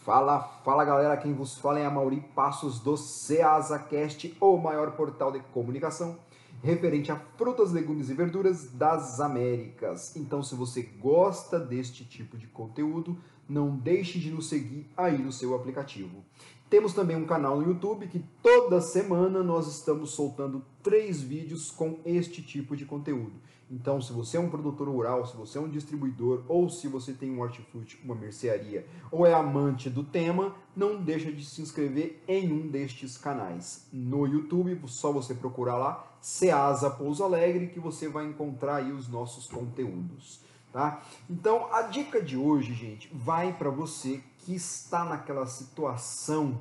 Fala, fala galera, quem vos fala é a Mauri Passos do CeasaCast, o maior portal de comunicação referente a frutas, legumes e verduras das Américas. Então, se você gosta deste tipo de conteúdo, não deixe de nos seguir aí no seu aplicativo. Temos também um canal no YouTube que toda semana nós estamos soltando três vídeos com este tipo de conteúdo. Então, se você é um produtor rural, se você é um distribuidor, ou se você tem um hortifruti, uma mercearia, ou é amante do tema, não deixa de se inscrever em um destes canais. No YouTube, só você procurar lá, Ceasa Pouso Alegre, que você vai encontrar aí os nossos conteúdos. Tá? Então, a dica de hoje, gente, vai para você que está naquela situação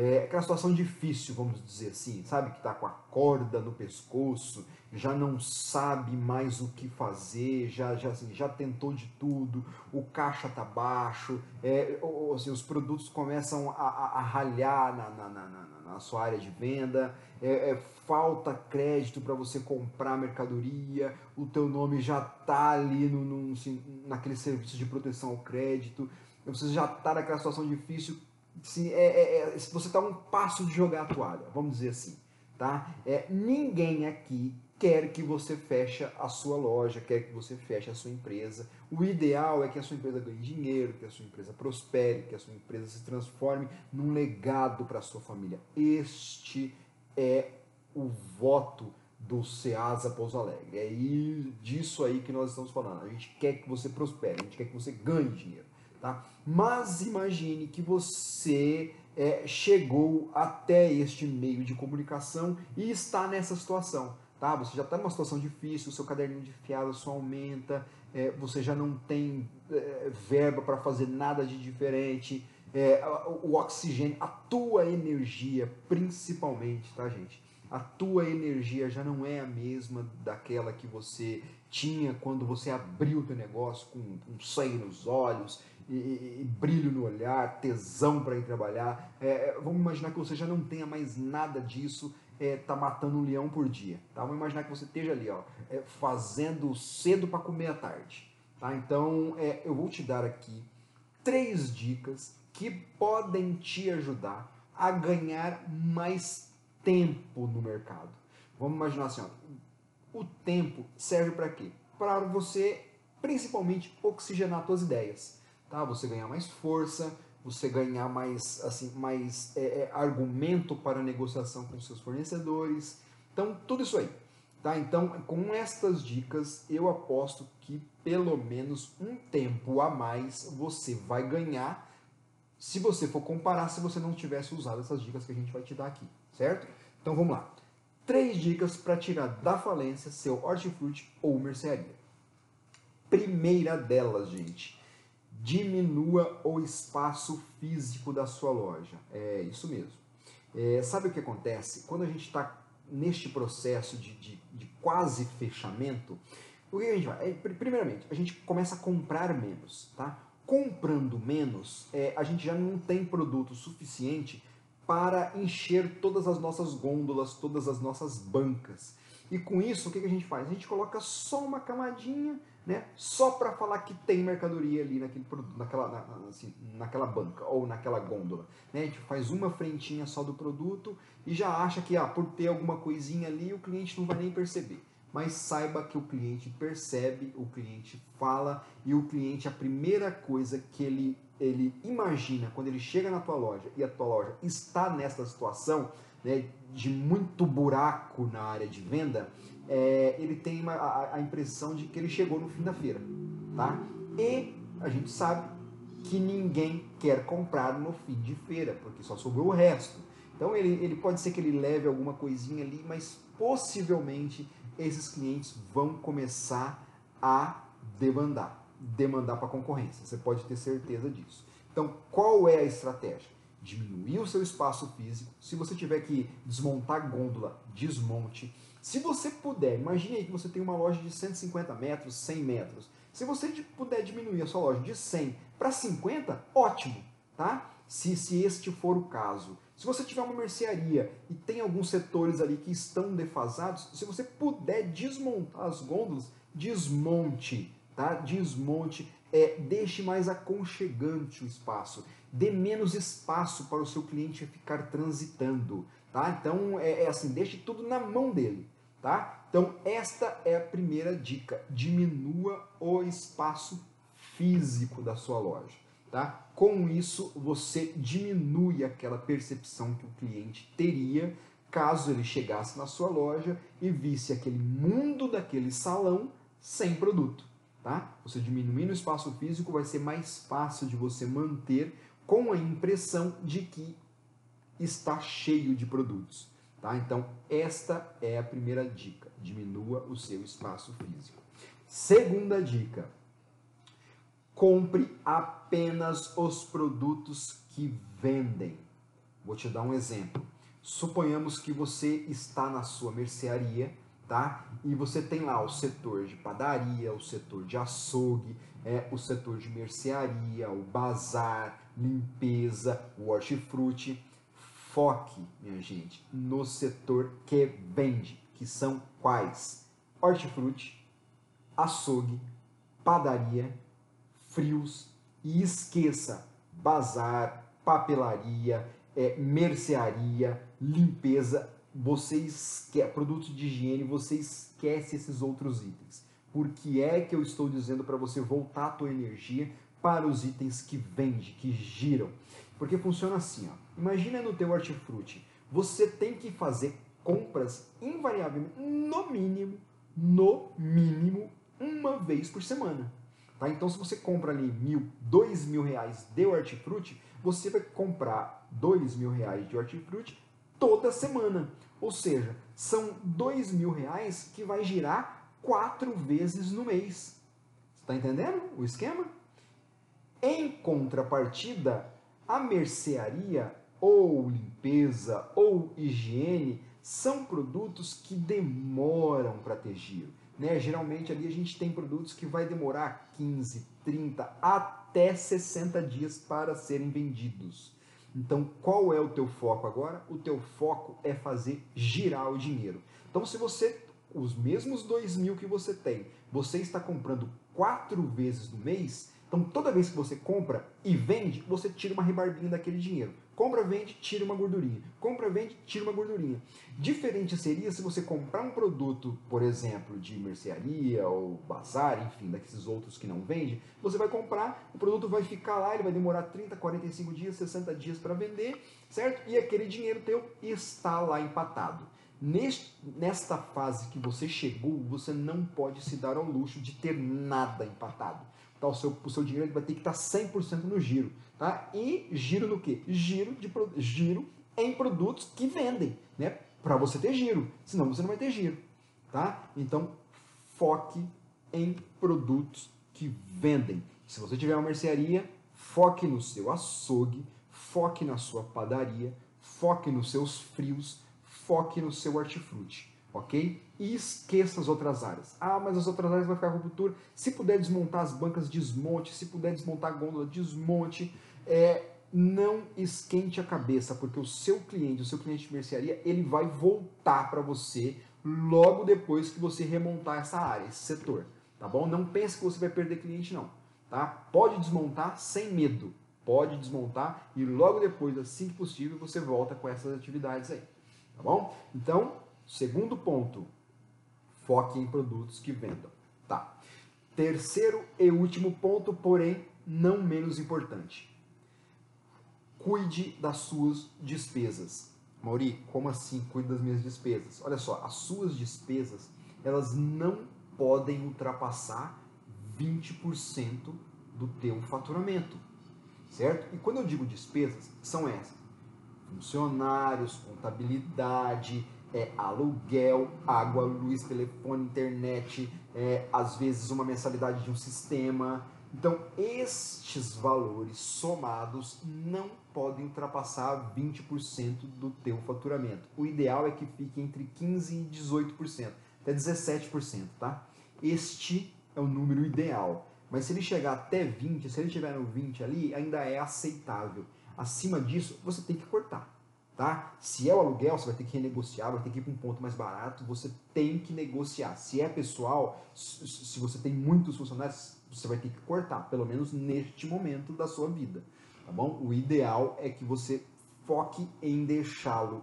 é, aquela situação difícil, vamos dizer assim, sabe? Que está com a corda no pescoço, já não sabe mais o que fazer, já, já, assim, já tentou de tudo, o caixa está baixo, é, ou, assim, os produtos começam a, a, a ralhar na, na, na, na, sua área de venda, é, é falta crédito para você comprar mercadoria, o teu nome já está ali no, no, assim, naquele serviço de proteção ao crédito, você já está naquela situação difícil se, é, é, é, se você está um passo de jogar a toalha, vamos dizer assim, tá? É, ninguém aqui quer que você feche a sua loja, quer que você feche a sua empresa. O ideal é que a sua empresa ganhe dinheiro, que a sua empresa prospere, que a sua empresa se transforme num legado para a sua família. Este é o voto do Ceasa Pouso Alegre. É disso aí que nós estamos falando. A gente quer que você prospere, a gente quer que você ganhe dinheiro. Tá? Mas imagine que você é, chegou até este meio de comunicação e está nessa situação. Tá? Você já está numa situação difícil, o seu caderninho de fiado só aumenta, é, você já não tem é, verba para fazer nada de diferente, é, o oxigênio, a tua energia, principalmente, tá, gente? A tua energia já não é a mesma daquela que você tinha quando você abriu o teu negócio com, com sangue nos olhos e, e, brilho no olhar, tesão para ir trabalhar. É, é, vamos imaginar que você já não tenha mais nada disso, é, tá matando um leão por dia. Tá? Vamos imaginar que você esteja ali, ó, é, fazendo cedo para comer à tarde. Tá? Então, é, eu vou te dar aqui três dicas que podem te ajudar a ganhar mais tempo no mercado. Vamos imaginar assim, ó, o tempo serve para quê? Para você, principalmente, oxigenar suas ideias tá? Você ganhar mais força, você ganhar mais, assim, mais é, é, argumento para negociação com seus fornecedores. Então, tudo isso aí. Tá? Então, com estas dicas, eu aposto que pelo menos um tempo a mais você vai ganhar se você for comparar se você não tivesse usado essas dicas que a gente vai te dar aqui, certo? Então vamos lá. Três dicas para tirar da falência seu hortifruti ou mercearia. Primeira delas, gente, diminua o espaço físico da sua loja. É isso mesmo. É, sabe o que acontece? Quando a gente está neste processo de, de, de, quase fechamento, o que a gente vai? É, primeiramente, a gente começa a comprar menos, tá? Comprando menos, é, a gente já não tem produto suficiente para encher todas as nossas gôndolas, todas as nossas bancas. E com isso, o que a gente faz? A gente coloca só uma camadinha né? Só para falar que tem mercadoria ali naquele produto, naquela, na, assim, naquela banca ou naquela gôndola. Né? A gente faz uma frentinha só do produto e já acha que ah, por ter alguma coisinha ali o cliente não vai nem perceber. Mas saiba que o cliente percebe, o cliente fala e o cliente, a primeira coisa que ele, ele imagina quando ele chega na tua loja e a tua loja está nessa situação né, de muito buraco na área de venda, é, ele tem uma, a, a, impressão de que ele chegou no fim da feira, tá? E a gente sabe que ninguém quer comprar no fim de feira, porque só sobrou o resto. Então ele, ele pode ser que ele leve alguma coisinha ali, mas possivelmente esses clientes vão começar a demandar, demandar para a concorrência. Você pode ter certeza disso. Então, qual é a estratégia? Diminuir o seu espaço físico. Se você tiver que desmontar gôndola, desmonte se você puder, imagine aí que você tem uma loja de 150 metros, 100 metros. Se você puder diminuir a sua loja de 100 para 50, ótimo, tá? Se, se este for o caso. Se você tiver uma mercearia e tem alguns setores ali que estão defasados, se você puder desmontar as gôndolas, desmonte, tá? Desmonte, É, deixe mais aconchegante o espaço. Dê menos espaço para o seu cliente ficar transitando. Tá? Então, é, é assim, deixe tudo na mão dele. Tá? Então, esta é a primeira dica. Diminua o espaço físico da sua loja. Tá? Com isso, você diminui aquela percepção que o cliente teria caso ele chegasse na sua loja e visse aquele mundo daquele salão sem produto. Tá? Você diminuindo o espaço físico vai ser mais fácil de você manter com a impressão de que está cheio de produtos. Tá? Então, esta é a primeira dica: diminua o seu espaço físico. Segunda dica: compre apenas os produtos que vendem. Vou te dar um exemplo. Suponhamos que você está na sua mercearia, tá? E você tem lá o setor de padaria, o setor de açougue, é, o setor de mercearia, o bazar, limpeza, o hortifruti. Foque, minha gente, no setor que vende, que são quais? Hortifruti, açougue, padaria, frios e esqueça bazar, papelaria, é, mercearia, limpeza, você esquece, produtos de higiene, você esquece esses outros itens. Por que é que eu estou dizendo para você voltar a tua energia para os itens que vende, que giram? Porque funciona assim, ó. Imagina no teu hortifruti, você tem que fazer compras invariavelmente, no mínimo, no mínimo, uma vez por semana. Tá? Então, se você compra ali mil, dois mil reais de hortifruti, você vai comprar dois mil reais de hortifruti toda semana. Ou seja, são dois mil reais que vai girar quatro vezes no mês. Está entendendo o esquema? Em contrapartida, a mercearia ou limpeza ou higiene são produtos que demoram para ter giro. Né? Geralmente ali a gente tem produtos que vai demorar 15, 30, até 60 dias para serem vendidos. Então, qual é o teu foco agora? O teu foco é fazer girar o dinheiro. Então, se você, os mesmos dois mil que você tem, você está comprando quatro vezes no mês, então toda vez que você compra e vende, você tira uma rebarbinha daquele dinheiro. Compra, vende, tira uma gordurinha. Compra, vende, tira uma gordurinha. Diferente seria se você comprar um produto, por exemplo, de mercearia ou bazar, enfim, daqueles outros que não vende, você vai comprar, o produto vai ficar lá, ele vai demorar 30, 45 dias, 60 dias para vender, certo? E aquele dinheiro teu está lá empatado. Neste, nesta fase que você chegou, você não pode se dar ao luxo de ter nada empatado. Tá, o, seu, o seu dinheiro vai ter que estar 100% no giro. Tá? E giro no quê? Giro, de, giro em produtos que vendem, né? Para você ter giro, senão você não vai ter giro, tá? Então, foque em produtos que vendem. Se você tiver uma mercearia, foque no seu açougue, foque na sua padaria, foque nos seus frios, foque no seu hortifruti ok? E esqueça as outras áreas. Ah, mas as outras áreas vai ficar com futuro. Se puder desmontar as bancas, desmonte. Se puder desmontar a gôndola, desmonte. É, não esquente a cabeça, porque o seu cliente, o seu cliente de mercearia, ele vai voltar para você logo depois que você remontar essa área, esse setor, tá bom? Não pense que você vai perder cliente não, tá? Pode desmontar sem medo, pode desmontar e logo depois, assim que possível, você volta com essas atividades aí, tá bom? Então, Segundo ponto, foque em produtos que vendam. Tá. Terceiro e último ponto, porém não menos importante. Cuide das suas despesas. Mauri, como assim cuide das minhas despesas? Olha só, as suas despesas, elas não podem ultrapassar 20% do teu faturamento, certo? E quando eu digo despesas, são essas: funcionários, contabilidade, é, aluguel, água, luz, telefone, internet, é, às vezes uma mensalidade de um sistema. Então, estes valores somados não podem ultrapassar 20% do teu faturamento. O ideal é que fique entre 15% e 18%, até 17%, tá? Este é o número ideal. Mas se ele chegar até 20, se ele estiver no 20 ali, ainda é aceitável. Acima disso, você tem que cortar tá? Se é o aluguel, você vai ter que renegociar, vai ter que ir para um ponto mais barato, você tem que negociar. Se é pessoal, se você tem muitos funcionários, você vai ter que cortar, pelo menos neste momento da sua vida, tá bom? O ideal é que você foque em deixá-lo,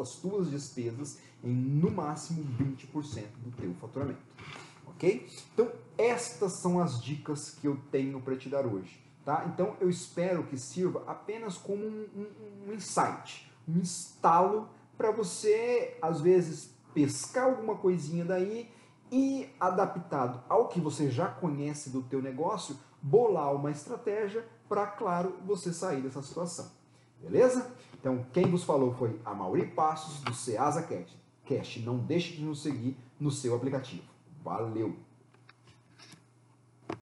as tuas despesas, em no máximo 20% do teu faturamento, ok? Então, estas são as dicas que eu tenho para te dar hoje, tá? Então, eu espero que sirva apenas como um, um, um insight, um instalo para você, às vezes, pescar alguma coisinha daí e adaptado ao que você já conhece do teu negócio, bolar uma estratégia para, claro, você sair dessa situação. Beleza? Então, quem vos falou foi a Mauri Passos, do Ceasa Cash. Cash. Não deixe de nos seguir no seu aplicativo. Valeu!